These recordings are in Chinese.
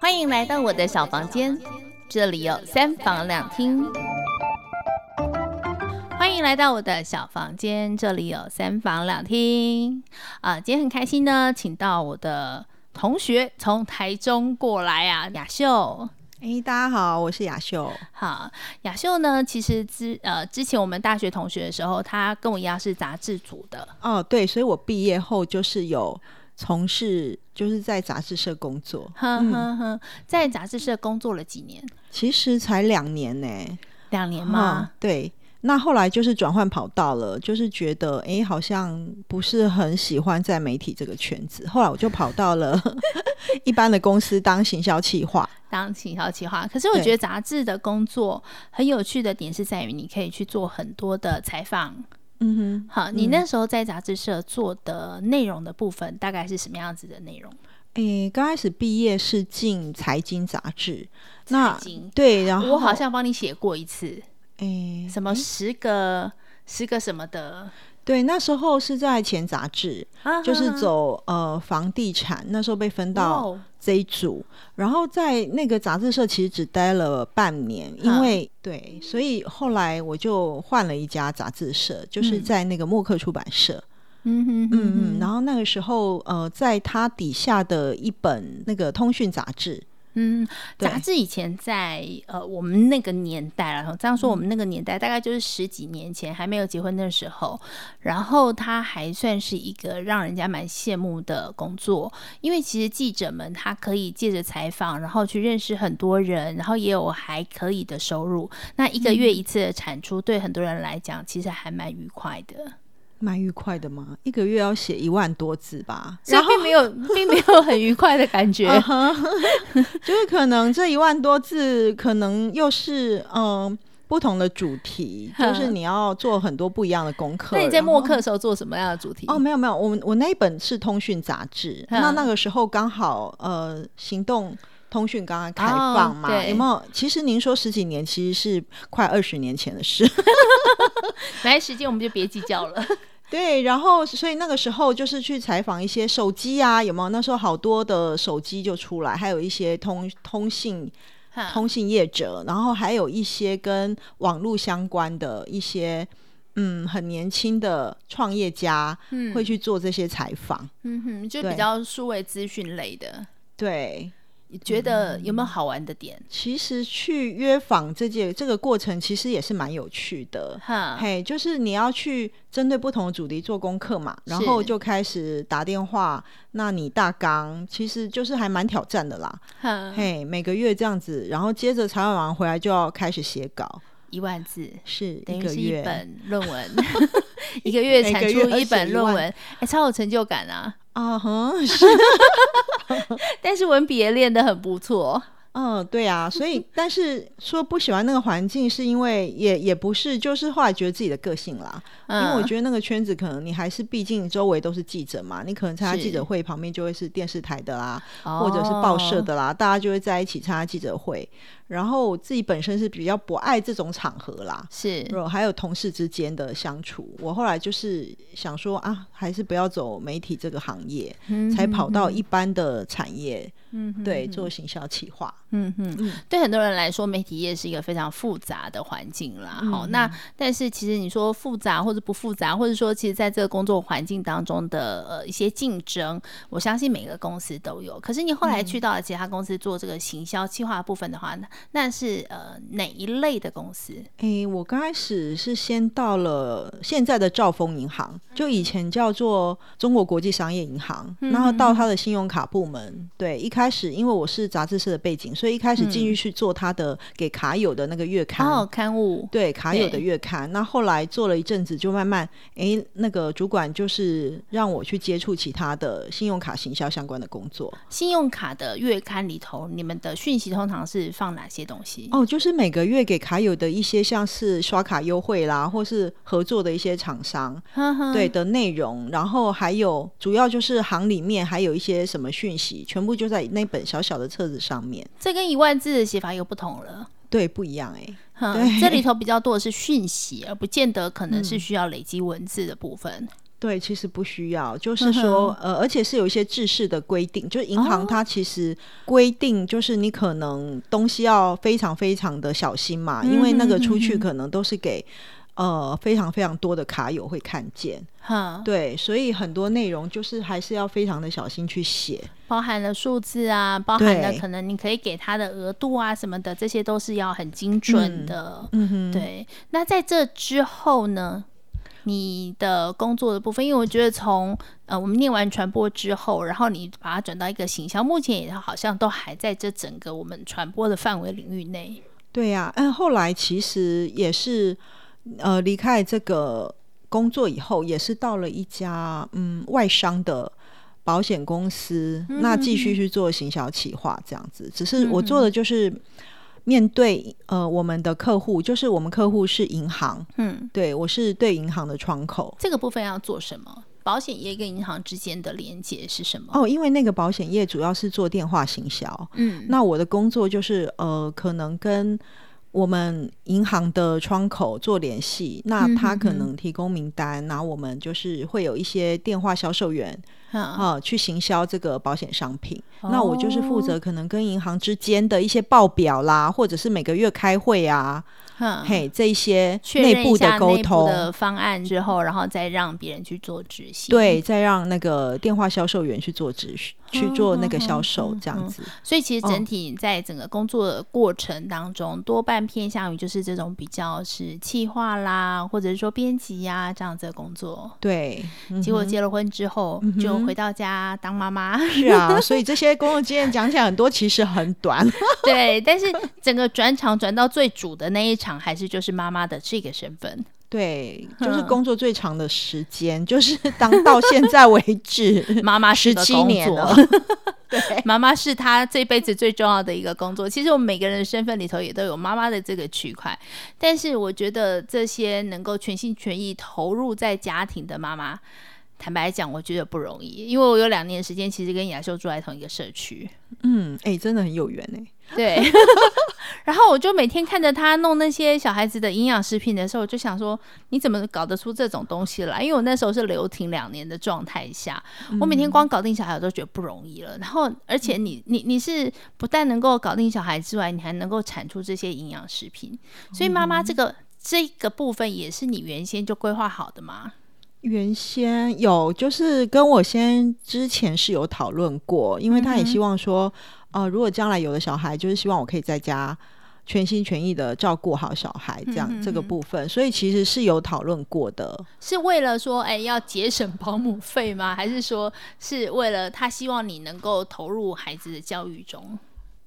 欢迎来到我的小房间，这里有三房两厅。欢迎来到我的小房间，这里有三房两厅。啊，今天很开心呢，请到我的同学从台中过来啊，雅秀。哎，大家好，我是雅秀。好，雅秀呢，其实之呃之前我们大学同学的时候，她跟我一样是杂志组的。哦，对，所以我毕业后就是有从事，就是在杂志社工作。哼哼哼，在杂志社工作了几年？其实才两年呢。两年吗？对。那后来就是转换跑道了，就是觉得哎，好像不是很喜欢在媒体这个圈子。后来我就跑到了 一般的公司当行销企划，当行销企划。可是我觉得杂志的工作很有趣的点是在于，你可以去做很多的采访。嗯哼，好，你那时候在杂志社做的内容的部分，大概是什么样子的内容？诶，刚开始毕业是进财经杂志，那对，然后我好像帮你写过一次。诶，什么十个十个什么的？对，那时候是在前杂志，啊、就是走呃房地产，那时候被分到这一组，哦、然后在那个杂志社其实只待了半年，因为、啊、对，所以后来我就换了一家杂志社，就是在那个默克出版社。嗯哼，嗯嗯，然后那个时候呃，在他底下的一本那个通讯杂志。嗯，杂志以前在呃我们那个年代，然后这样说，我们那个年代大概就是十几年前还没有结婚的时候，然后他还算是一个让人家蛮羡慕的工作，因为其实记者们他可以借着采访，然后去认识很多人，然后也有还可以的收入。那一个月一次的产出，对很多人来讲，其实还蛮愉快的。蛮愉快的吗？一个月要写一万多字吧，所以并没有，并没有很愉快的感觉。就是可能这一万多字，可能又是嗯不同的主题，就是你要做很多不一样的功课。那你在默课的时候做什么样的主题？哦，没有没有，我我那一本是通讯杂志，那那个时候刚好呃行动通讯刚刚开放嘛，有没有？其实您说十几年，其实是快二十年前的事。来时间我们就别计较了。对，然后所以那个时候就是去采访一些手机啊，有没有？那时候好多的手机就出来，还有一些通通信通信业者，然后还有一些跟网络相关的一些嗯很年轻的创业家，嗯，会去做这些采访。嗯哼，就比较数位资讯类的。对。你觉得有没有好玩的点？嗯、其实去约访这件这个过程，其实也是蛮有趣的。哈嘿，就是你要去针对不同的主题做功课嘛，然后就开始打电话。那你大纲其实就是还蛮挑战的啦。哈嘿，每个月这样子，然后接着采访完回来就要开始写稿，一万字是等于是一本论文，一个月产出一本论文，哎、欸，超有成就感啊！啊哈，是，但是文笔也练得很不错。嗯，对啊，所以但是说不喜欢那个环境，是因为也也不是，就是后来觉得自己的个性啦。嗯、因为我觉得那个圈子可能你还是毕竟周围都是记者嘛，你可能参加记者会旁边就会是电视台的啦，或者是报社的啦，哦、大家就会在一起参加记者会。然后我自己本身是比较不爱这种场合啦，是，还有同事之间的相处。我后来就是想说啊，还是不要走媒体这个行业，才跑到一般的产业，嗯对，做行销企划。嗯哼，嗯对很多人来说，媒体业是一个非常复杂的环境啦。好、嗯，那但是其实你说复杂或者不复杂，或者说其实在这个工作环境当中的呃一些竞争，我相信每个公司都有。可是你后来去到了其他公司做这个行销企划部分的话呢？那是呃哪一类的公司？诶，我刚开始是先到了现在的兆丰银行，就以前叫做中国国际商业银行，嗯、然后到他的信用卡部门。对，一开始因为我是杂志社的背景，所以一开始进去去做他的给卡友的那个月刊哦，刊物。对，卡友的月刊。那后来做了一阵子，就慢慢诶，那个主管就是让我去接触其他的信用卡行销相关的工作。信用卡的月刊里头，你们的讯息通常是放哪些东西？哦，就是每个月给卡友的一些，像是刷卡优惠啦，或是合作的一些厂商，对的内容，然后还有主要就是行里面还有一些什么讯息，全部就在那本小小的册子上面。这跟一万字的写法又不同了，对，不一样哎、这里头比较多的是讯息，而不见得可能是需要累积文字的部分。对，其实不需要，就是说，呃，而且是有一些制式的规定，就是银行它其实规定，就是你可能东西要非常非常的小心嘛，因为那个出去可能都是给呃非常非常多的卡友会看见，哈，对，所以很多内容就是还是要非常的小心去写，包含了数字啊，包含了可能你可以给他的额度啊什么的，这些都是要很精准的，嗯哼，对。那在这之后呢？你的工作的部分，因为我觉得从呃我们念完传播之后，然后你把它转到一个行销，目前也好像都还在这整个我们传播的范围领域内。对呀、啊，嗯，后来其实也是呃离开这个工作以后，也是到了一家嗯外商的保险公司，那继续去做行销企划这样子。只是我做的就是。面对呃我们的客户，就是我们客户是银行，嗯，对我是对银行的窗口。这个部分要做什么？保险业跟银行之间的连接是什么？哦，因为那个保险业主要是做电话行销，嗯，那我的工作就是呃，可能跟我们银行的窗口做联系，那他可能提供名单，然后我们就是会有一些电话销售员。啊，去行销这个保险商品，哦、那我就是负责可能跟银行之间的一些报表啦，或者是每个月开会啊，嗯、嘿，这一些内部的沟通。的方案之后，然后再让别人去做执行，对，再让那个电话销售员去做执行。去做那个销售这样子，所以其实整体在整个工作的过程当中，多半偏向于就是这种比较是企划啦，或者是说编辑呀这样子的工作。对，结果结了婚之后就回到家当妈妈。是啊，所以这些工作经验讲起来很多，其实很短。对，但是整个转场转到最主的那一场，还是就是妈妈的这个身份。对，就是工作最长的时间，嗯、就是当到现在为止，妈妈十七年了。对，妈妈是她这辈子最重要的一个工作。其实我们每个人的身份里头也都有妈妈的这个区块，但是我觉得这些能够全心全意投入在家庭的妈妈，坦白讲，我觉得不容易。因为我有两年时间，其实跟雅秀住在同一个社区。嗯，哎、欸，真的很有缘哎。对。然后我就每天看着他弄那些小孩子的营养食品的时候，我就想说，你怎么搞得出这种东西来？因为我那时候是留停两年的状态下，我每天光搞定小孩我都觉得不容易了。然后，而且你你你是不但能够搞定小孩之外，你还能够产出这些营养食品。所以妈妈这个这个部分也是你原先就规划好的吗？原先有，就是跟我先之前是有讨论过，因为他也希望说。呃，如果将来有了小孩，就是希望我可以在家全心全意的照顾好小孩，这样、嗯、这个部分，所以其实是有讨论过的。是为了说，哎，要节省 保姆费吗？还是说是为了他希望你能够投入孩子的教育中？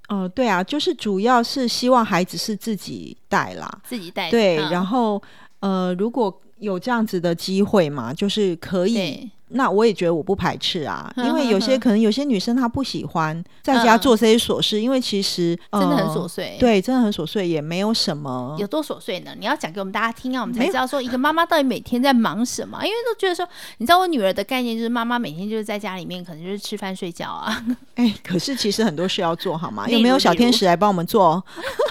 哦、呃，对啊，就是主要是希望孩子是自己带啦，自己带。对，嗯、然后呃，如果有这样子的机会嘛，就是可以。那我也觉得我不排斥啊，因为有些可能有些女生她不喜欢在家做这些琐事，因为其实真的很琐碎，对，真的很琐碎，也没有什么。有多琐碎呢？你要讲给我们大家听啊，我们才知道说一个妈妈到底每天在忙什么。因为都觉得说，你知道我女儿的概念就是妈妈每天就是在家里面，可能就是吃饭睡觉啊。哎，可是其实很多事要做好吗？有没有小天使来帮我们做？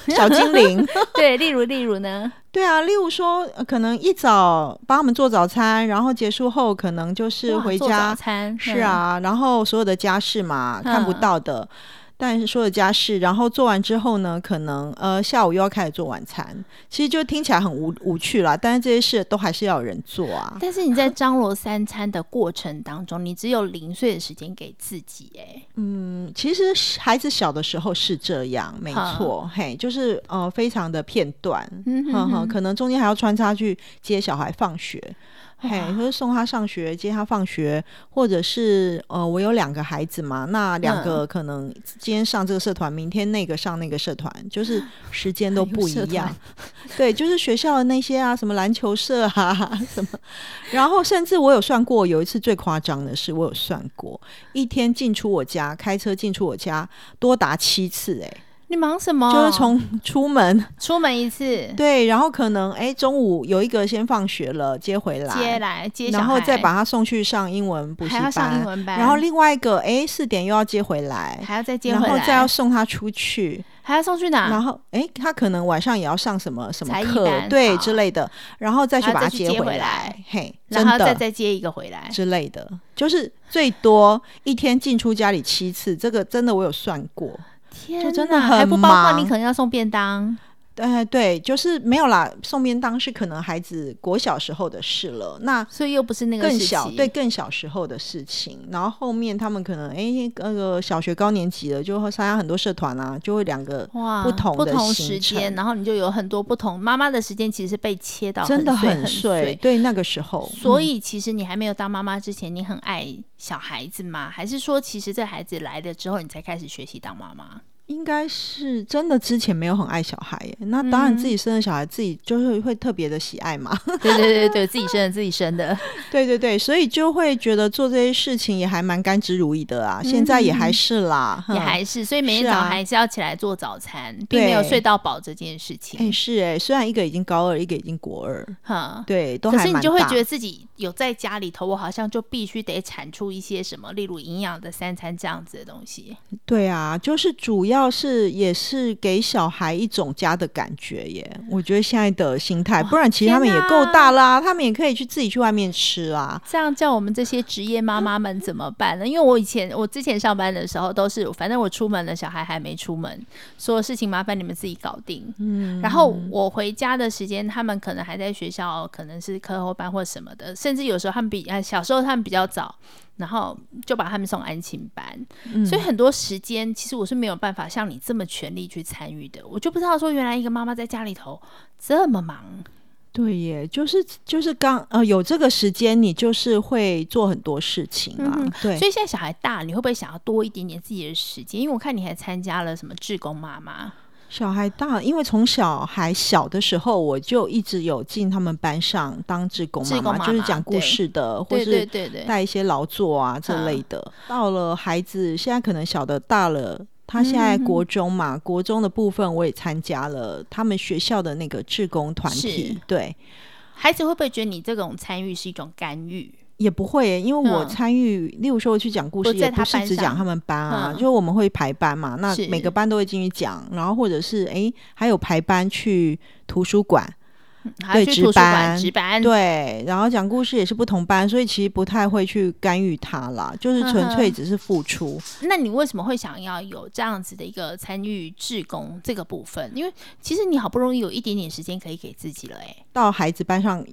小精灵？对，例如例如呢？对啊，例如说，可能一早帮他们做早餐，然后结束后可能就是回家，是啊，然后所有的家事嘛，看不到的。但是说的家事，然后做完之后呢，可能呃下午又要开始做晚餐，其实就听起来很无无趣啦。但是这些事都还是要有人做啊。但是你在张罗三餐的过程当中，你只有零碎的时间给自己哎、欸。嗯，其实孩子小的时候是这样，没错，嘿，就是呃非常的片段，嗯哼哼，可能中间还要穿插去接小孩放学。嘿，就是送他上学，接他放学，或者是呃，我有两个孩子嘛，那两个可能今天上这个社团，明天那个上那个社团，就是时间 都不一样。对，就是学校的那些啊，什么篮球社啊，什么，然后甚至我有算过，有一次最夸张的是，我有算过一天进出我家，开车进出我家多达七次，欸，哎。你忙什么？就是从出门。出门一次，对，然后可能哎中午有一个先放学了，接回来，接来接，然后再把他送去上英文补习班，还要上英文班，然后另外一个哎四点又要接回来，还要再接回来，然后再要送他出去，还要送去哪？然后哎他可能晚上也要上什么什么课，对之类的，然后再去把他接回来，嘿，然后再再接一个回来。之类的，就是最多一天进出家里七次，这个真的我有算过。天，就真的很忙，还不包括你可能要送便当。对对，就是没有啦。送便当是可能孩子国小时候的事了，那所以又不是那个更小，对更小时候的事情。然后后面他们可能哎，那个小学高年级了，就会参加很多社团啊，就会两个不同的不同时间，然后你就有很多不同妈妈的时间，其实是被切到真的很碎。对那个时候，所以其实你还没有当妈妈之前，你很爱小孩子吗？还是说，其实这孩子来了之后，你才开始学习当妈妈？应该是真的，之前没有很爱小孩耶，那当然自己生的小孩，自己就是会特别的喜爱嘛。嗯、对对对对，自己生的自己生的，对对对，所以就会觉得做这些事情也还蛮甘之如饴的啊。嗯、现在也还是啦，也还是，所以每天早上还是要起来做早餐，并没有睡到饱这件事情。哎，是哎，虽然一个已经高二，一个已经国二，哈，对，都可是你就会觉得自己有在家里头，我好像就必须得产出一些什么，例如营养的三餐这样子的东西。对啊，就是主要是也是。是给小孩一种家的感觉耶，我觉得现在的心态，不然其实他们也够大啦，他们也可以去自己去外面吃啊。这样叫我们这些职业妈妈们怎么办呢？因为我以前我之前上班的时候都是，反正我出门了，小孩还没出门，所有事情麻烦你们自己搞定。嗯，然后我回家的时间，他们可能还在学校，可能是课后班或什么的，甚至有时候他们比啊小时候他们比较早。然后就把他们送安亲班，嗯、所以很多时间其实我是没有办法像你这么全力去参与的。我就不知道说，原来一个妈妈在家里头这么忙。对耶，就是就是刚呃有这个时间，你就是会做很多事情啊。嗯、对，所以现在小孩大，你会不会想要多一点点自己的时间？因为我看你还参加了什么志工妈妈。小孩大，因为从小孩小的时候，我就一直有进他们班上当志工妈妈，就是讲故事的，或是带一些劳作啊这类的。到了孩子现在可能小的大了，他现在国中嘛，国中的部分我也参加了他们学校的那个志工团体。对，孩子会不会觉得你这种参与是一种干预？也不会，因为我参与，例如说我去讲故事，也不是只讲他们班啊，就是我们会排班嘛，那每个班都会进去讲，然后或者是哎，还有排班去图书馆，对，值班，值班，对，然后讲故事也是不同班，所以其实不太会去干预他啦，就是纯粹只是付出。那你为什么会想要有这样子的一个参与志工这个部分？因为其实你好不容易有一点点时间可以给自己了，哎，到孩子班上。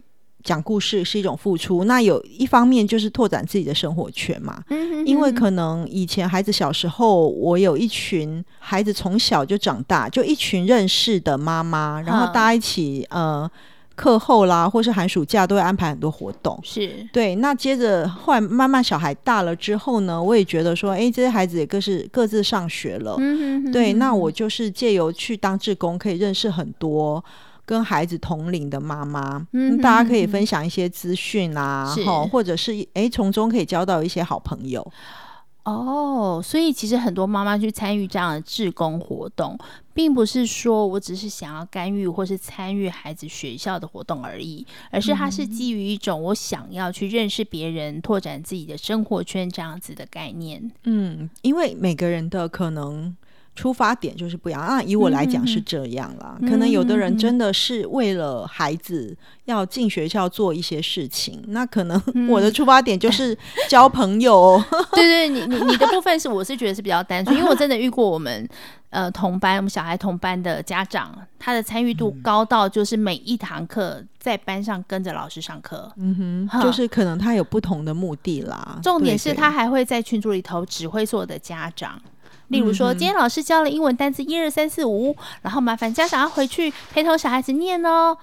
讲故事是一种付出，那有一方面就是拓展自己的生活圈嘛。嗯哼哼，因为可能以前孩子小时候，我有一群孩子从小就长大，就一群认识的妈妈，然后大家一起呃课后啦，或是寒暑假都会安排很多活动。是对。那接着后来慢慢小孩大了之后呢，我也觉得说，哎，这些孩子也各是各自上学了。嗯哼哼。对，那我就是借由去当志工，可以认识很多。跟孩子同龄的妈妈，嗯，大家可以分享一些资讯啊，好，或者是哎，从中可以交到一些好朋友。哦，所以其实很多妈妈去参与这样的志工活动，并不是说我只是想要干预或是参与孩子学校的活动而已，而是它是基于一种我想要去认识别人、拓展自己的生活圈这样子的概念。嗯，因为每个人的可能。出发点就是不一样啊！以我来讲是这样啦，嗯、可能有的人真的是为了孩子要进学校做一些事情，嗯、那可能 我的出发点就是交朋友。嗯、对对，你你你的部分是我是觉得是比较单纯，因为我真的遇过我们呃同班我们小孩同班的家长，他的参与度高到就是每一堂课在班上跟着老师上课，嗯哼，就是可能他有不同的目的啦。重点是他还会在群组里头指挥所有的家长。例如说，今天老师教了英文单词一二三四五，然后麻烦家长要回去陪同小孩子念哦。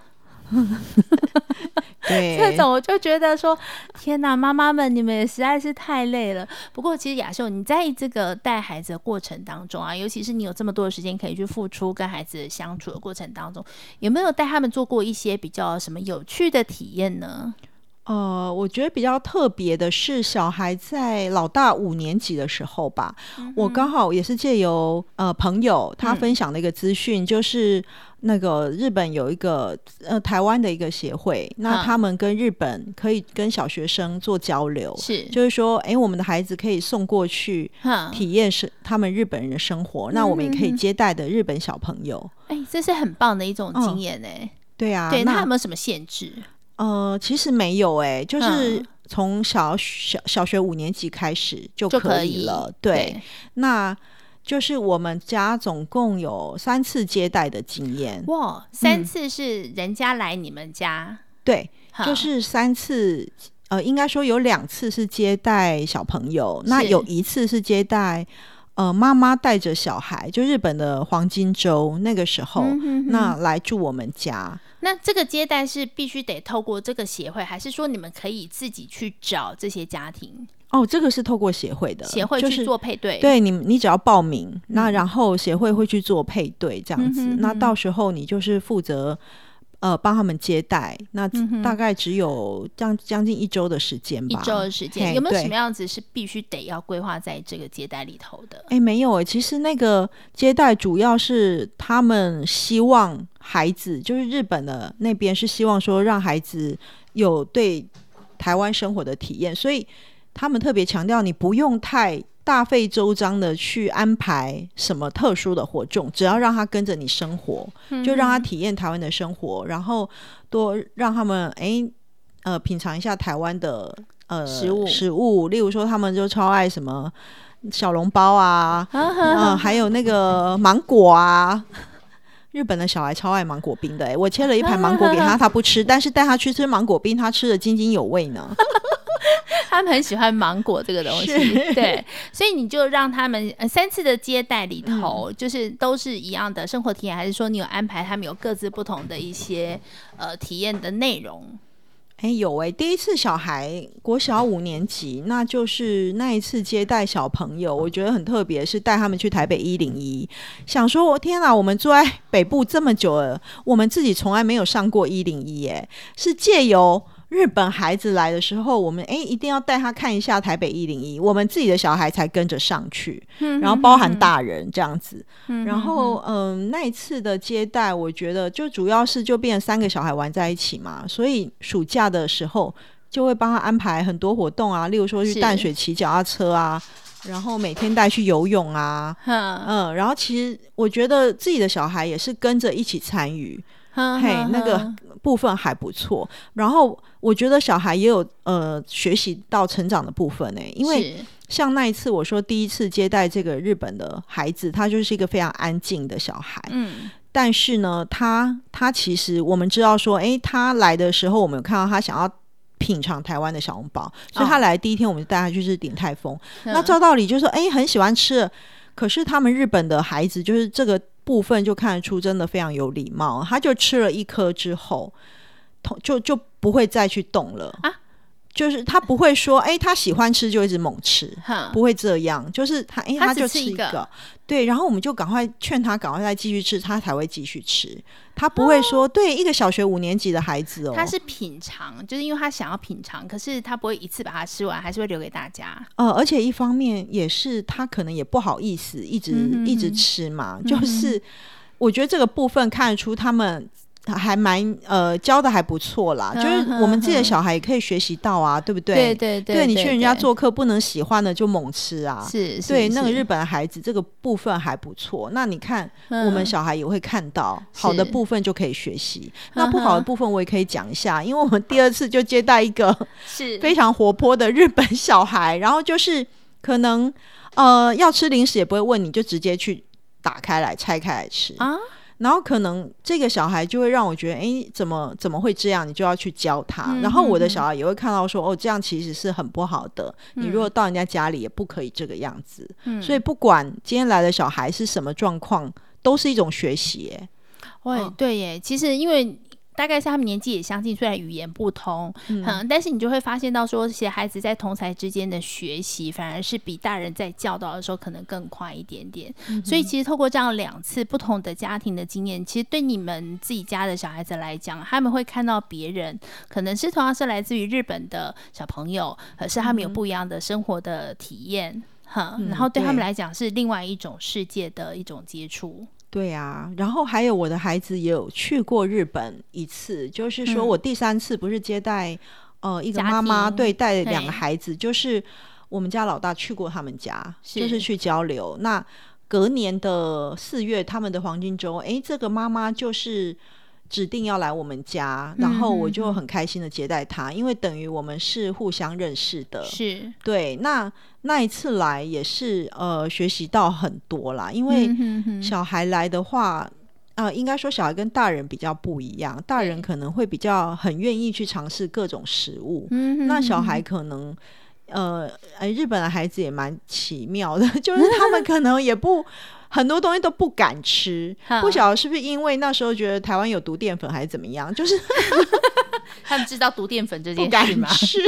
对，这种我就觉得说，天哪，妈妈们你们也实在是太累了。不过，其实雅秀，你在这个带孩子的过程当中啊，尤其是你有这么多的时间可以去付出跟孩子相处的过程当中，有没有带他们做过一些比较什么有趣的体验呢？呃，我觉得比较特别的是，小孩在老大五年级的时候吧，嗯、我刚好也是借由呃朋友他分享的一个资讯，嗯、就是那个日本有一个呃台湾的一个协会，那他们跟日本可以跟小学生做交流，是。就是说，哎，我们的孩子可以送过去体验是他们日本人的生活，嗯、那我们也可以接待的日本小朋友，哎，这是很棒的一种经验哎、嗯，对啊，对，那他有没有什么限制？呃，其实没有哎、欸，就是从小小小学五年级开始就可以了。以对，对那就是我们家总共有三次接待的经验。哇，三次是人家来你们家？嗯、对，就是三次。呃，应该说有两次是接待小朋友，那有一次是接待。呃，妈妈带着小孩，就日本的黄金周那个时候，嗯、哼哼那来住我们家。那这个接待是必须得透过这个协会，还是说你们可以自己去找这些家庭？哦，这个是透过协会的，协会去做配对。就是、对你，你只要报名，嗯、那然后协会会去做配对，这样子。嗯、哼哼那到时候你就是负责。呃，帮他们接待，那大概只有将将近一周的时间吧。一周的时间，有没有什么样子是必须得要规划在这个接待里头的？哎，没有哎，其实那个接待主要是他们希望孩子，就是日本的那边是希望说让孩子有对台湾生活的体验，所以他们特别强调你不用太。大费周章的去安排什么特殊的活动，只要让他跟着你生活，就让他体验台湾的生活，然后多让他们哎呃品尝一下台湾的呃食物。食物，例如说他们就超爱什么小笼包啊，嗯、呃，还有那个芒果啊，日本的小孩超爱芒果冰的，哎，我切了一盘芒果给他，他不吃，但是带他去吃芒果冰，他吃的津津有味呢。他们很喜欢芒果这个东西，对，所以你就让他们呃三次的接待里头，嗯、就是都是一样的生活体验，还是说你有安排他们有各自不同的一些呃体验的内容？哎，有哎、欸，第一次小孩国小五年级，那就是那一次接待小朋友，我觉得很特别，是带他们去台北一零一，想说我天哪，我们住在北部这么久了，我们自己从来没有上过一零一，哎，是借由。日本孩子来的时候，我们诶一定要带他看一下台北一零一，我们自己的小孩才跟着上去，然后包含大人这样子。然后嗯，那一次的接待，我觉得就主要是就变成三个小孩玩在一起嘛，所以暑假的时候就会帮他安排很多活动啊，例如说去淡水骑脚踏车啊，然后每天带去游泳啊，嗯，然后其实我觉得自己的小孩也是跟着一起参与。嘿，那个部分还不错。然后我觉得小孩也有呃学习到成长的部分呢，因为像那一次我说第一次接待这个日本的孩子，他就是一个非常安静的小孩。嗯，但是呢，他他其实我们知道说，诶，他来的时候我们有看到他想要品尝台湾的小笼包，所以他来第一天我们就带他去吃鼎泰丰。那照道理就是说，诶，很喜欢吃，可是他们日本的孩子就是这个。部分就看得出真的非常有礼貌，他就吃了一颗之后，就就不会再去动了啊。就是他不会说，哎、欸，他喜欢吃就一直猛吃，哈不会这样。就是他，哎、欸，他就吃一个，对，然后我们就赶快劝他赶快再继续吃，他才会继续吃。他不会说，哦、对一个小学五年级的孩子哦，他是品尝，就是因为他想要品尝，可是他不会一次把它吃完，还是会留给大家。呃，而且一方面也是他可能也不好意思一直、一直吃嘛，就是我觉得这个部分看得出他们。还蛮呃教的还不错啦，嗯、就是我们自己的小孩也可以学习到啊，嗯、对不对？对对对，对，你去人家做客，不能喜欢的就猛吃啊。是，是对，那个日本的孩子这个部分还不错。那你看，我们小孩也会看到好的部分就可以学习，那不好的部分我也可以讲一下，因为我们第二次就接待一个是 非常活泼的日本小孩，然后就是可能呃要吃零食也不会问你，就直接去打开来拆开来吃啊。然后可能这个小孩就会让我觉得，哎，怎么怎么会这样？你就要去教他。嗯、然后我的小孩也会看到说，哦，这样其实是很不好的。嗯、你如果到人家家里，也不可以这个样子。嗯、所以不管今天来的小孩是什么状况，都是一种学习。哎，喂，对耶。其实因为大概是他们年纪也相近，虽然语言不通，嗯，嗯，但是你就会发现到说，这些孩子在同才之间的学习，反而是比大人在教导的时候可能更快一点点。嗯、所以其实透过这样两次不同的家庭的经验，其实对你们自己家的小孩子来讲，他们会看到别人可能是同样是来自于日本的小朋友，可是他们有不一样的生活的体验。哈，然后对他们来讲是另外一种世界的一种接触。对啊，然后还有我的孩子也有去过日本一次，就是说我第三次不是接待、嗯、呃一个妈妈对带两个孩子，就是我们家老大去过他们家，是就是去交流。那隔年的四月，他们的黄金周，哎，这个妈妈就是。指定要来我们家，然后我就很开心的接待他，嗯、因为等于我们是互相认识的。是，对。那那一次来也是呃学习到很多啦，因为小孩来的话，啊、呃，应该说小孩跟大人比较不一样，大人可能会比较很愿意去尝试各种食物，嗯、那小孩可能呃，哎，日本的孩子也蛮奇妙的，就是他们可能也不。很多东西都不敢吃，不晓得是不是因为那时候觉得台湾有毒淀粉还是怎么样，就是 他们知道毒淀粉这件事吗？是，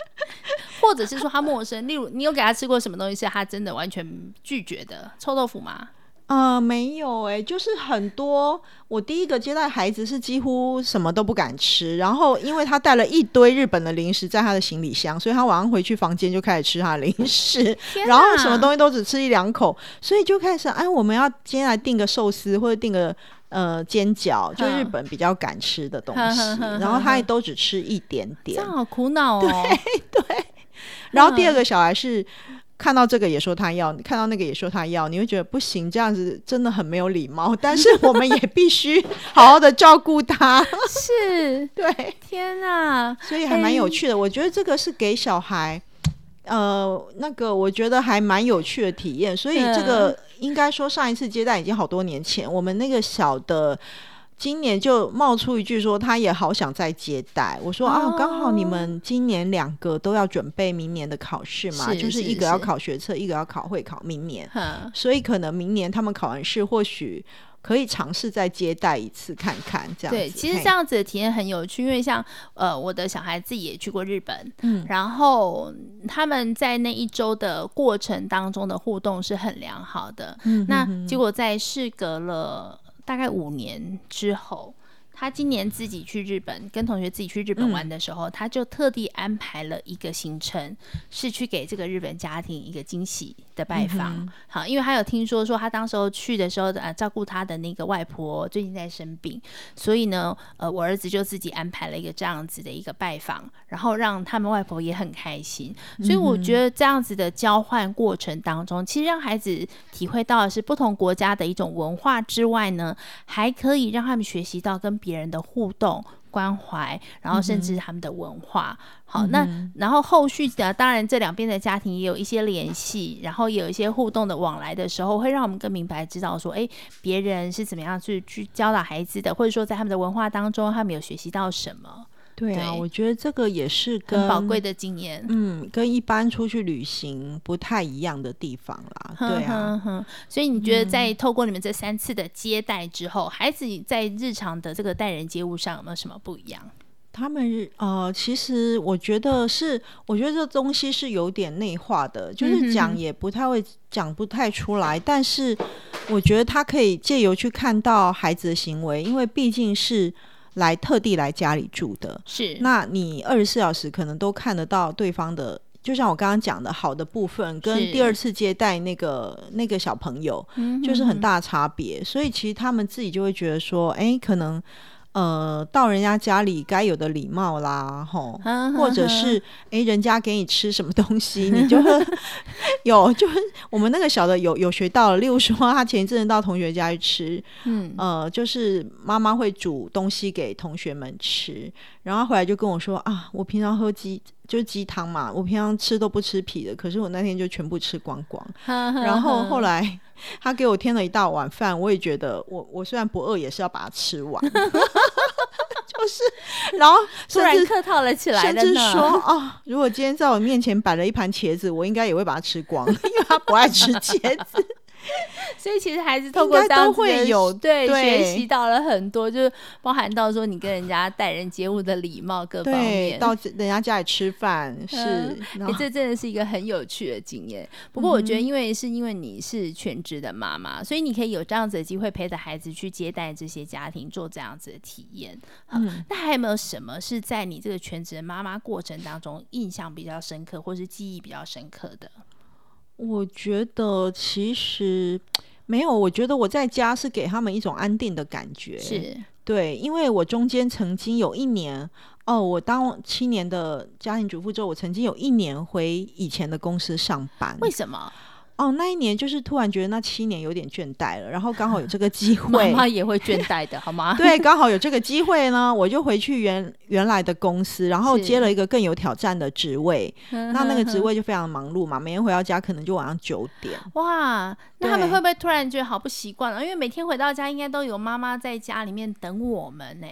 或者是说他陌生。例如，你有给他吃过什么东西是他真的完全拒绝的？臭豆腐吗？呃，没有哎、欸，就是很多。我第一个接待孩子是几乎什么都不敢吃，然后因为他带了一堆日本的零食在他的行李箱，所以他晚上回去房间就开始吃他的零食，然后什么东西都只吃一两口，所以就开始哎，我们要今天来订个寿司或者订个呃煎饺，就日本比较敢吃的东西，然后他也都只吃一点点，这样好苦恼哦。对对，然后第二个小孩是。看到这个也说他要，看到那个也说他要，你会觉得不行，这样子真的很没有礼貌。但是我们也必须 好好的照顾他。是，对，天哪，所以还蛮有趣的。我觉得这个是给小孩，呃，那个我觉得还蛮有趣的体验。所以这个应该说上一次接待已经好多年前，我们那个小的。今年就冒出一句说，他也好想再接待。我说啊，刚好你们今年两个都要准备明年的考试嘛，就是一个要考学测，一个要考会考，明年。所以可能明年他们考完试，或许可以尝试再接待一次看看。这样子，对，其实这样子的体验很有趣，因为像呃，我的小孩自己也去过日本，嗯，然后他们在那一周的过程当中的互动是很良好的。嗯，那结果在事隔了。大概五年之后。他今年自己去日本，跟同学自己去日本玩的时候，嗯、他就特地安排了一个行程，是去给这个日本家庭一个惊喜的拜访。嗯、好，因为他有听说说他当时候去的时候，呃，照顾他的那个外婆最近在生病，所以呢，呃，我儿子就自己安排了一个这样子的一个拜访，然后让他们外婆也很开心。所以我觉得这样子的交换过程当中，其实让孩子体会到的是不同国家的一种文化之外呢，还可以让他们学习到跟别人的互动、关怀，然后甚至他们的文化。嗯、好，那然后后续的，当然这两边的家庭也有一些联系，然后也有一些互动的往来的时候，会让我们更明白知道说，哎，别人是怎么样去去教导孩子的，或者说在他们的文化当中，他们有学习到什么。对啊，对，我觉得这个也是很宝贵的经验，嗯，跟一般出去旅行不太一样的地方啦。呵呵呵对啊，所以你觉得在透过你们这三次的接待之后，嗯、孩子在日常的这个待人接物上有没有什么不一样？他们呃，其实我觉得是，我觉得这东西是有点内化的，就是讲也不太会讲不太出来，嗯、但是我觉得他可以借由去看到孩子的行为，因为毕竟是。来特地来家里住的，是，那你二十四小时可能都看得到对方的，就像我刚刚讲的好的部分，跟第二次接待那个那个小朋友，就是很大差别，所以其实他们自己就会觉得说，哎，可能。呃，到人家家里该有的礼貌啦，吼，或者是哎，人家给你吃什么东西，你就会 有，就是我们那个小的有有学到了，例如说他前一阵子到同学家去吃，嗯，呃，就是妈妈会煮东西给同学们吃，然后回来就跟我说啊，我平常喝鸡就是鸡汤嘛，我平常吃都不吃皮的，可是我那天就全部吃光光，然后后来。他给我添了一大碗饭，我也觉得我我虽然不饿，也是要把它吃完。就是，然后 突然客套了起来，甚至说哦，如果今天在我面前摆了一盘茄子，我应该也会把它吃光，因为他不爱吃茄子。所以其实孩子透过都会有对，对学习到了很多，就是包含到说你跟人家待人接物的礼貌各方面，到人家家里吃饭、嗯、是，欸、这真的是一个很有趣的经验。不过我觉得，因为是因为你是全职的妈妈、嗯，所以你可以有这样子的机会陪着孩子去接待这些家庭，做这样子的体验。嗯，那还有没有什么是在你这个全职的妈妈过程当中印象比较深刻，或是记忆比较深刻的？我觉得其实没有，我觉得我在家是给他们一种安定的感觉，是。对，因为我中间曾经有一年，哦，我当七年的家庭主妇之后，我曾经有一年回以前的公司上班，为什么？哦，那一年就是突然觉得那七年有点倦怠了，然后刚好有这个机 会，妈妈也会倦怠的，好吗？对，刚好有这个机会呢，我就回去原原来的公司，然后接了一个更有挑战的职位。那那个职位就非常忙碌嘛，每天回到家可能就晚上九点。哇，那他们会不会突然觉得好不习惯了？因为每天回到家应该都有妈妈在家里面等我们呢。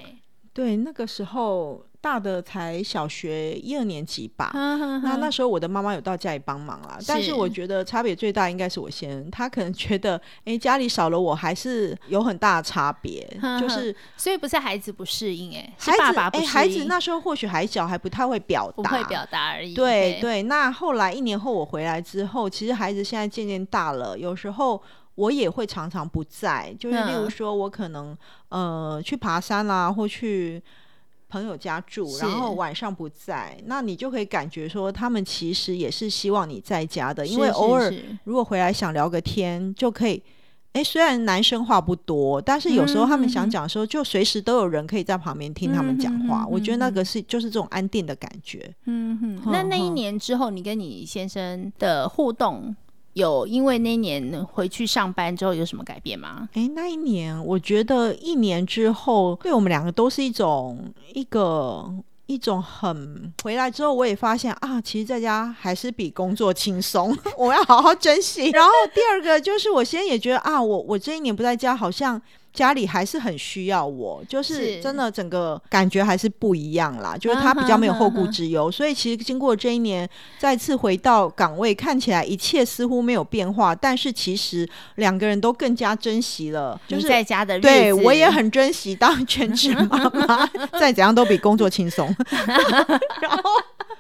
对，那个时候。大的才小学一二年级吧，那那时候我的妈妈有到家里帮忙啦，但是我觉得差别最大应该是我先生，他可能觉得，哎、欸，家里少了我还是有很大的差别，就是所以不是孩子不适应，哎，是爸爸不适应。哎、欸，孩子那时候或许还小，还不太会表达，不会表达而已。对对，对，那后来一年后我回来之后，其实孩子现在渐渐大了，有时候我也会常常不在，就是例如说我可能呃去爬山啦，或去。朋友家住，然后晚上不在，那你就可以感觉说，他们其实也是希望你在家的，因为偶尔如果回来想聊个天，就可以。哎，虽然男生话不多，但是有时候他们想讲的时候，就随时都有人可以在旁边听他们讲话。我觉得那个是就是这种安定的感觉。嗯哼，那那一年之后，你跟你先生的互动？有，因为那一年回去上班之后有什么改变吗？哎，那一年我觉得一年之后，对我们两个都是一种一个一种很回来之后，我也发现啊，其实在家还是比工作轻松，我要好好珍惜。然后第二个就是我现在也觉得啊，我我这一年不在家，好像。家里还是很需要我，就是真的整个感觉还是不一样啦。是就是他比较没有后顾之忧，所以其实经过这一年再次回到岗位，看起来一切似乎没有变化，但是其实两个人都更加珍惜了，就是在家的日子。对，我也很珍惜当全职妈妈，再怎样都比工作轻松。然后，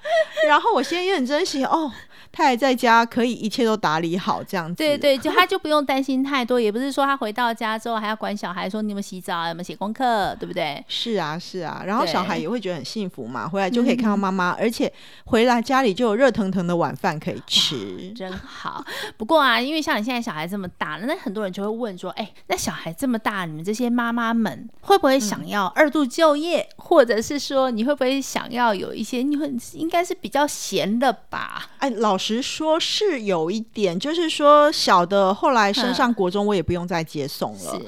然后我现在也很珍惜哦。他还在家，可以一切都打理好这样子。对对，就他就不用担心太多，也不是说他回到家之后还要管小孩，说你有没有洗澡，有没有写功课，对不对？是啊，是啊。然后小孩也会觉得很幸福嘛，回来就可以看到妈妈，而且回来家里就有热腾腾的晚饭可以吃，真好。不过啊，因为像你现在小孩这么大了，那很多人就会问说，哎，那小孩这么大，你们这些妈妈们会不会想要二度就业，嗯、或者是说你会不会想要有一些？你会应该是比较闲的吧？哎，老师。实说是有一点，就是说小的后来升上国中，我也不用再接送了。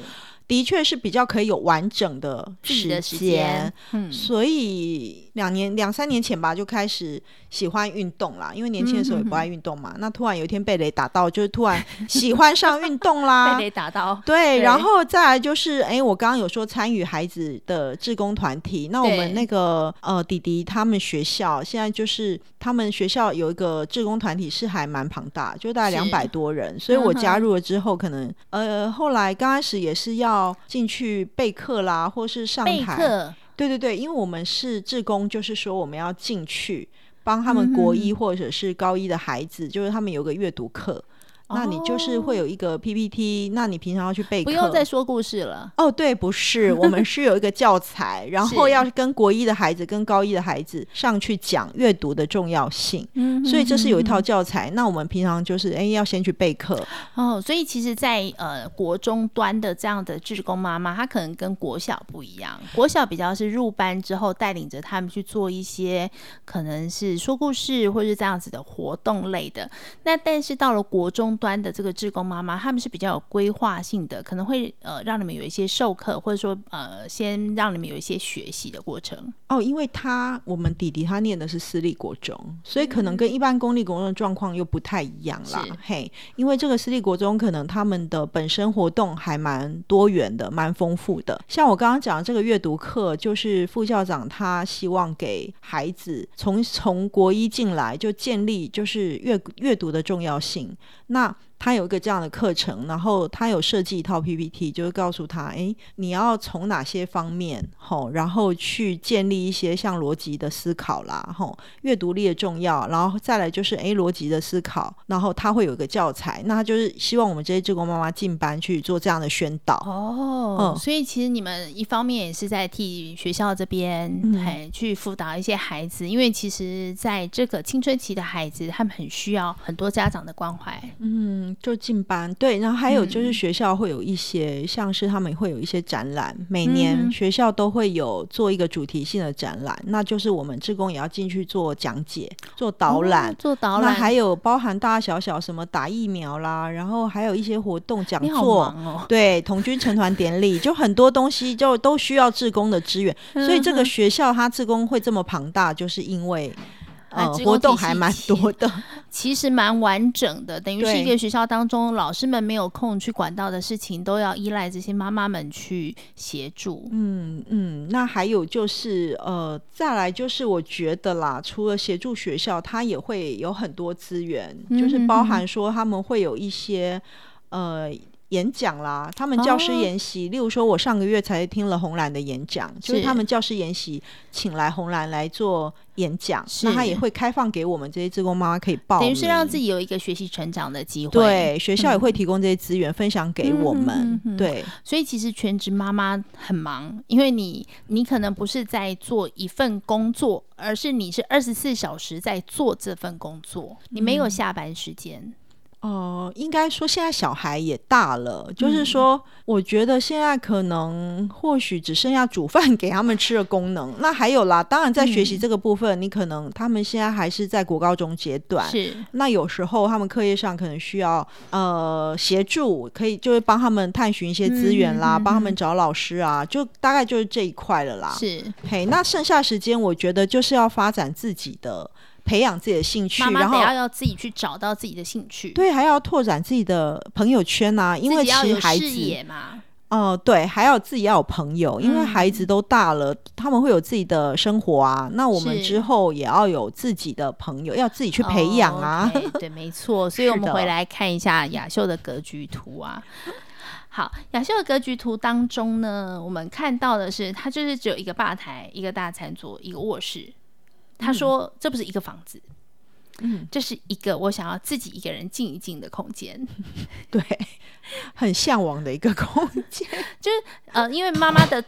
的确是比较可以有完整的时间，嗯，所以两年两三年前吧，就开始喜欢运动啦。因为年轻的时候也不爱运动嘛，嗯、那突然有一天被雷打到，就是突然喜欢上运动啦。被雷打到，对，对，然后再来就是，哎，我刚刚有说参与孩子的志工团体，那我们那个呃弟弟他们学校现在就是他们学校有一个志工团体是还蛮庞大，就大概两百多人，所以我加入了之后，可能呃后来刚开始也是要。进去备课啦，或是上台。对对对，因为我们是志工，就是说我们要进去帮他们国一或者是高一的孩子，嗯、就是他们有个阅读课。那你就是会有一个 PPT，、哦、那你平常要去备课，不用再说故事了。哦，对，不是，我们 是有一个教材，然后要跟国一的孩子跟高一的孩子上去讲阅读的重要性。嗯，所以这是有一套教材。嗯、那我们平常就是哎，要先去备课。哦，所以其实在，在呃国中端的这样的志工妈妈，她可能跟国小不一样。国小比较是入班之后带领着他们去做一些可能是说故事或是这样子的活动类的。那但是到了国中。端的这个志工妈妈，他们是比较有规划性的，可能会呃让你们有一些授课，或者说呃先让你们有一些学习的过程。哦，因为他我们弟弟他念的是私立国中，所以可能跟一般公立国中的状况又不太一样啦。嘿，因为这个私立国中可能他们的本身活动还蛮多元的，蛮丰富的。像我刚刚讲的这个阅读课，就是副校长他希望给孩子从从国一进来就建立就是阅阅读的重要性。那他有一个这样的课程，然后他有设计一套 PPT，就是告诉他，哎，你要从哪些方面，吼，然后去建立一些像逻辑的思考啦，吼，阅读力的重要，然后再来就是，哎，逻辑的思考，然后他会有一个教材，那他就是希望我们这些志工妈妈进班去做这样的宣导。哦，嗯，所以其实你们一方面也是在替学校这边，嗯，哎，去辅导一些孩子，因为其实在这个青春期的孩子，他们很需要很多家长的关怀。嗯。就进班。对，然后还有就是学校会有一些，嗯、像是他们会有一些展览，每年学校都会有做一个主题性的展览，嗯、那就是我们志工也要进去做讲解、做导览、哦、做导览。那还有包含大大小小什么打疫苗啦，然后还有一些活动讲座，哦、对，童军成团典礼，就很多东西就都需要志工的支援，所以这个学校它志工会这么庞大，就是因为。呃，活动还蛮多的，其实蛮完整的，等于是一个学校当中，老师们没有空去管到的事情，都要依赖这些妈妈们去协助。嗯嗯，那还有就是，呃，再来就是我觉得啦，除了协助学校，他也会有很多资源，嗯、就是包含说他们会有一些呃。演讲啦，他们教师研习，哦、例如说，我上个月才听了红兰的演讲，是。就是他们教师研习请来红兰来做演讲，那他也会开放给我们这些职工妈妈可以报，等于是让自己有一个学习成长的机会。对，学校也会提供这些资源、嗯、分享给我们。嗯、对，所以其实全职妈妈很忙，因为你你可能不是在做一份工作，而是你是二十四小时在做这份工作，你没有下班时间。嗯哦、呃，应该说现在小孩也大了，嗯、就是说，我觉得现在可能或许只剩下煮饭 给他们吃的功能。那还有啦，当然在学习这个部分，嗯、你可能他们现在还是在国高中阶段，是。那有时候他们课业上可能需要呃协助，可以就是帮他们探寻一些资源啦，帮、嗯、他们找老师啊，就大概就是这一块了啦。是。嘿，那剩下时间，我觉得就是要发展自己的。培养自己的兴趣，妈妈然后要要自己去找到自己的兴趣，对，还要拓展自己的朋友圈呐、啊。因为其实孩子哦、呃，对，还要自己要有朋友，因为孩子都大了，嗯、他们会有自己的生活啊。那我们之后也要有自己的朋友，要自己去培养啊。对，没错。所以我们回来看一下雅秀的格局图啊。好，雅秀的格局图当中呢，我们看到的是，它就是只有一个吧台、一个大餐桌、一个卧室。他说：“嗯、这不是一个房子，嗯，这是一个我想要自己一个人静一静的空间，对，很向往的一个空间。就是呃，因为妈妈的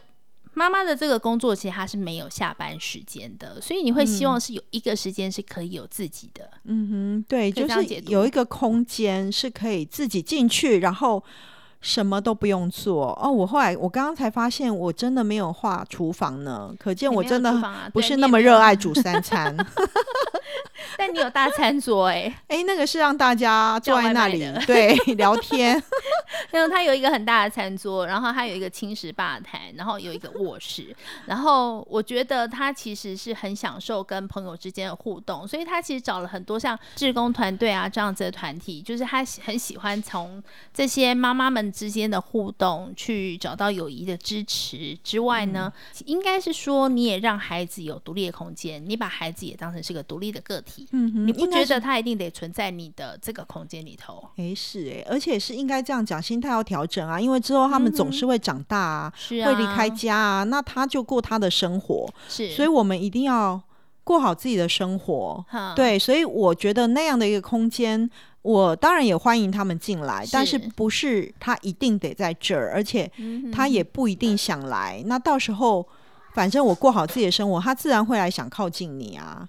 妈妈的这个工作，其实她是没有下班时间的，所以你会希望是有一个时间是可以有自己的。嗯哼，对，就是有一个空间是可以自己进去，然后。”什么都不用做哦！我后来我刚刚才发现，我真的没有画厨房呢，可见我真的不是那么热爱煮三餐。但你有大餐桌哎、欸，哎、欸，那个是让大家坐在那里对聊天。然后它有一个很大的餐桌，然后它有一个青石吧台，然后有一个卧室。然后我觉得他其实是很享受跟朋友之间的互动，所以他其实找了很多像志工团队啊这样子的团体，就是他很喜欢从这些妈妈们之间的互动去找到友谊的支持之外呢，嗯、应该是说你也让孩子有独立的空间，你把孩子也当成是个独立的个体。嗯哼，你不觉得他一定得存在你的这个空间里头？哎，是哎，而且是应该这样讲，心态要调整啊，因为之后他们总是会长大啊，是啊、嗯，会离开家啊，那他就过他的生活，是，所以我们一定要过好自己的生活。对，所以我觉得那样的一个空间，我当然也欢迎他们进来，是但是不是他一定得在这儿，而且他也不一定想来。嗯、那到时候，反正我过好自己的生活，他自然会来想靠近你啊。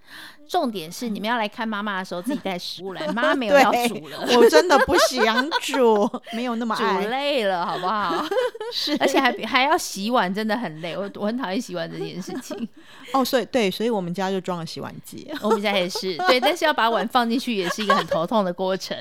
重点是你们要来看妈妈的时候，自己带食物来。妈妈没有要煮了，我真的不想煮，没有那么爱煮累了，好不好？是，而且还还要洗碗，真的很累。我我很讨厌洗碗这件事情。哦，所以对，所以我们家就装了洗碗机。我们家也是，对，但是要把碗放进去也是一个很头痛的过程。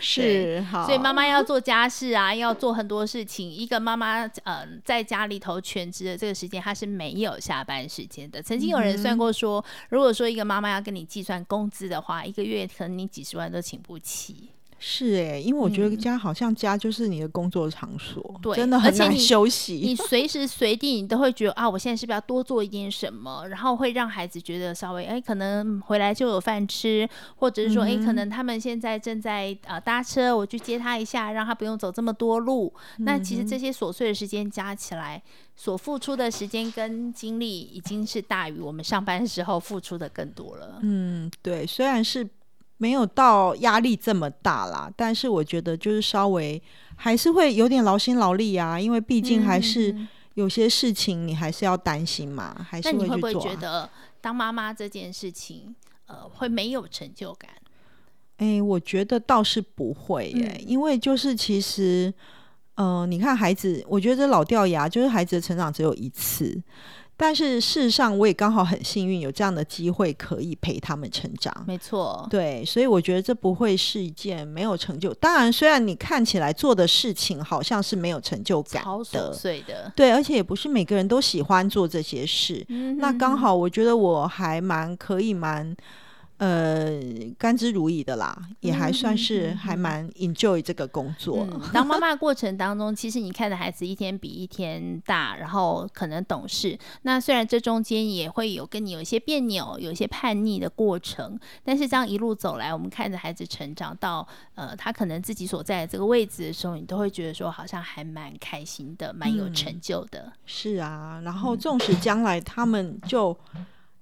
是，好。所以妈妈要做家事啊，要做很多事情。一个妈妈，呃，在家里头全职的这个时间，她是没有下班时间的。曾经有人算过说，嗯、如果说一个妈妈要跟你计算工资的话，一个月可能你几十万都请不起。是哎、欸，因为我觉得家好像家就是你的工作场所，对、嗯，真的很难 休息。你 随时随地你都会觉得啊，我现在是不是要多做一点什么？然后会让孩子觉得稍微哎，可能回来就有饭吃，或者是说哎、嗯，可能他们现在正在呃搭车，我去接他一下，让他不用走这么多路。嗯、那其实这些琐碎的时间加起来，所付出的时间跟精力已经是大于我们上班时候付出的更多了。嗯，对，虽然是。没有到压力这么大啦，但是我觉得就是稍微还是会有点劳心劳力啊，因为毕竟还是有些事情你还是要担心嘛，嗯、还是会去做、啊。那你会不会觉得当妈妈这件事情，呃，会没有成就感？哎，我觉得倒是不会耶，嗯、因为就是其实，呃，你看孩子，我觉得老掉牙，就是孩子的成长只有一次。但是事实上，我也刚好很幸运，有这样的机会可以陪他们成长。没错，对，所以我觉得这不会是一件没有成就。当然，虽然你看起来做的事情好像是没有成就感的，超琐碎的，对，而且也不是每个人都喜欢做这些事。嗯哼哼。那刚好，我觉得我还蛮可以蛮。呃，甘之如饴的啦，也还算是还蛮 enjoy 这个工作。嗯、当妈妈过程当中，其实你看着孩子一天比一天大，然后可能懂事。那虽然这中间也会有跟你有一些别扭、有一些叛逆的过程，但是这样一路走来，我们看着孩子成长到呃，他可能自己所在的这个位置的时候，你都会觉得说，好像还蛮开心的，蛮有成就的。嗯、是啊，然后纵使将来他们就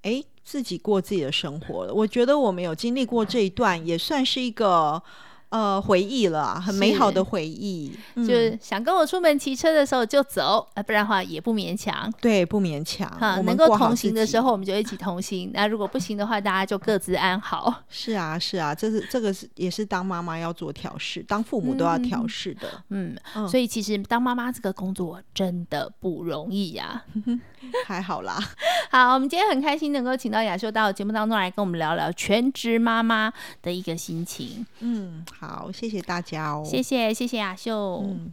哎。自己过自己的生活了，我觉得我们有经历过这一段，也算是一个。呃，回忆了，很美好的回忆。就是想跟我出门骑车的时候就走，呃，不然的话也不勉强。对，不勉强。哈，能够同行的时候我们就一起同行。那如果不行的话，大家就各自安好。是啊，是啊，这是这个是也是当妈妈要做调试，当父母都要调试的。嗯，嗯，所以其实当妈妈这个工作真的不容易呀。还好啦。好，我们今天很开心能够请到雅秀到节目当中来跟我们聊聊全职妈妈的一个心情。嗯。好，谢谢大家哦。谢谢，谢谢雅秀。嗯，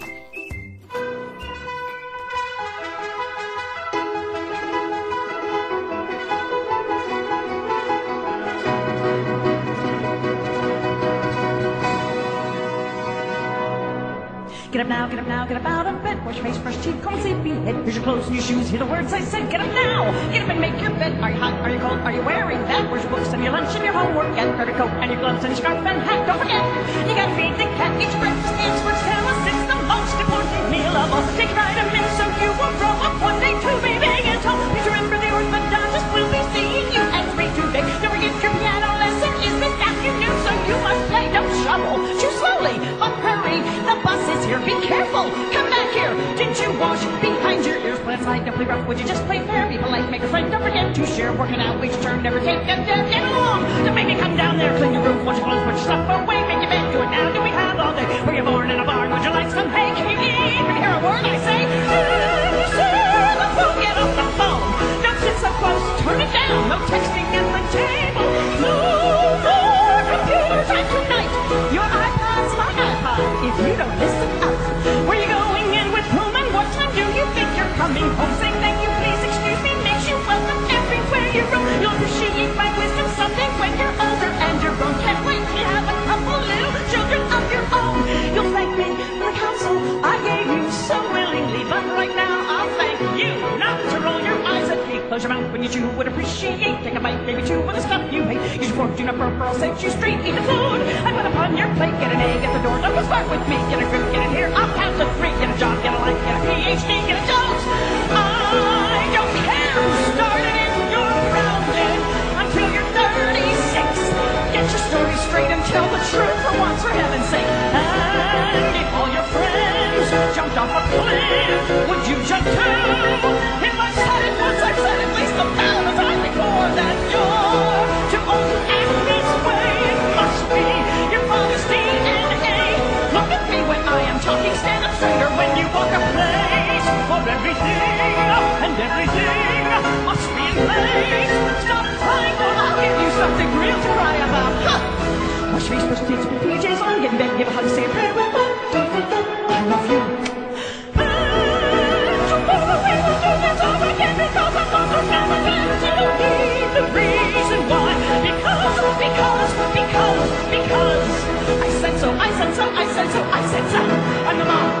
Now, get up now, get up out of bed. Wash your face, brush teeth, comb sleepy head. Here's your clothes and your shoes. Hear the words I said. Get up now. Get up and make your bed. Are you hot? Are you cold? Are you wearing that? Where's your books and your lunch and your homework? And got a coat and your gloves and your scarf and hat. Don't forget, you gotta feed the cat. Each breakfast is for Stella. It's the most important meal of all. Take vitamins so you will grow up here. Be careful. Come back here. Didn't you wash behind your ears? Like a play rough, would you just play fair? Be polite, make a friend, don't forget to share. Working out, each turn, never take them down. Get along. Make me come down there, clean your room, wash your clothes, put your stuff away, make your bed, do it now. Do we have all day? Were you born in a barn? Would you like some hay? Can you hear a word I say? Your mouth when you chew, would appreciate. Take a bite, maybe two of the stuff you hate. Use your fork, do not burp, or I'll set you straight. Eat the food I put upon your plate. Get an egg at the door, don't go start with me. Get a grip, get it here, I'll count to three. Get a job, get a life, get a PhD, get a dose. I don't care who started in your grounded until you're 36. Get your story straight and tell the truth for once, for heaven's sake. And if all your friends jumped off a cliff, would you jump too? When you walk a place. for everything, and everything must be in place. Stop crying or I'll give you something real to cry about. Huh. Wash face, brush teeth, PJs on, get in bed, give a hug, say a prayer, I love you. Because, because, because I said so, I said so, I said so, I said so. I'm the mom,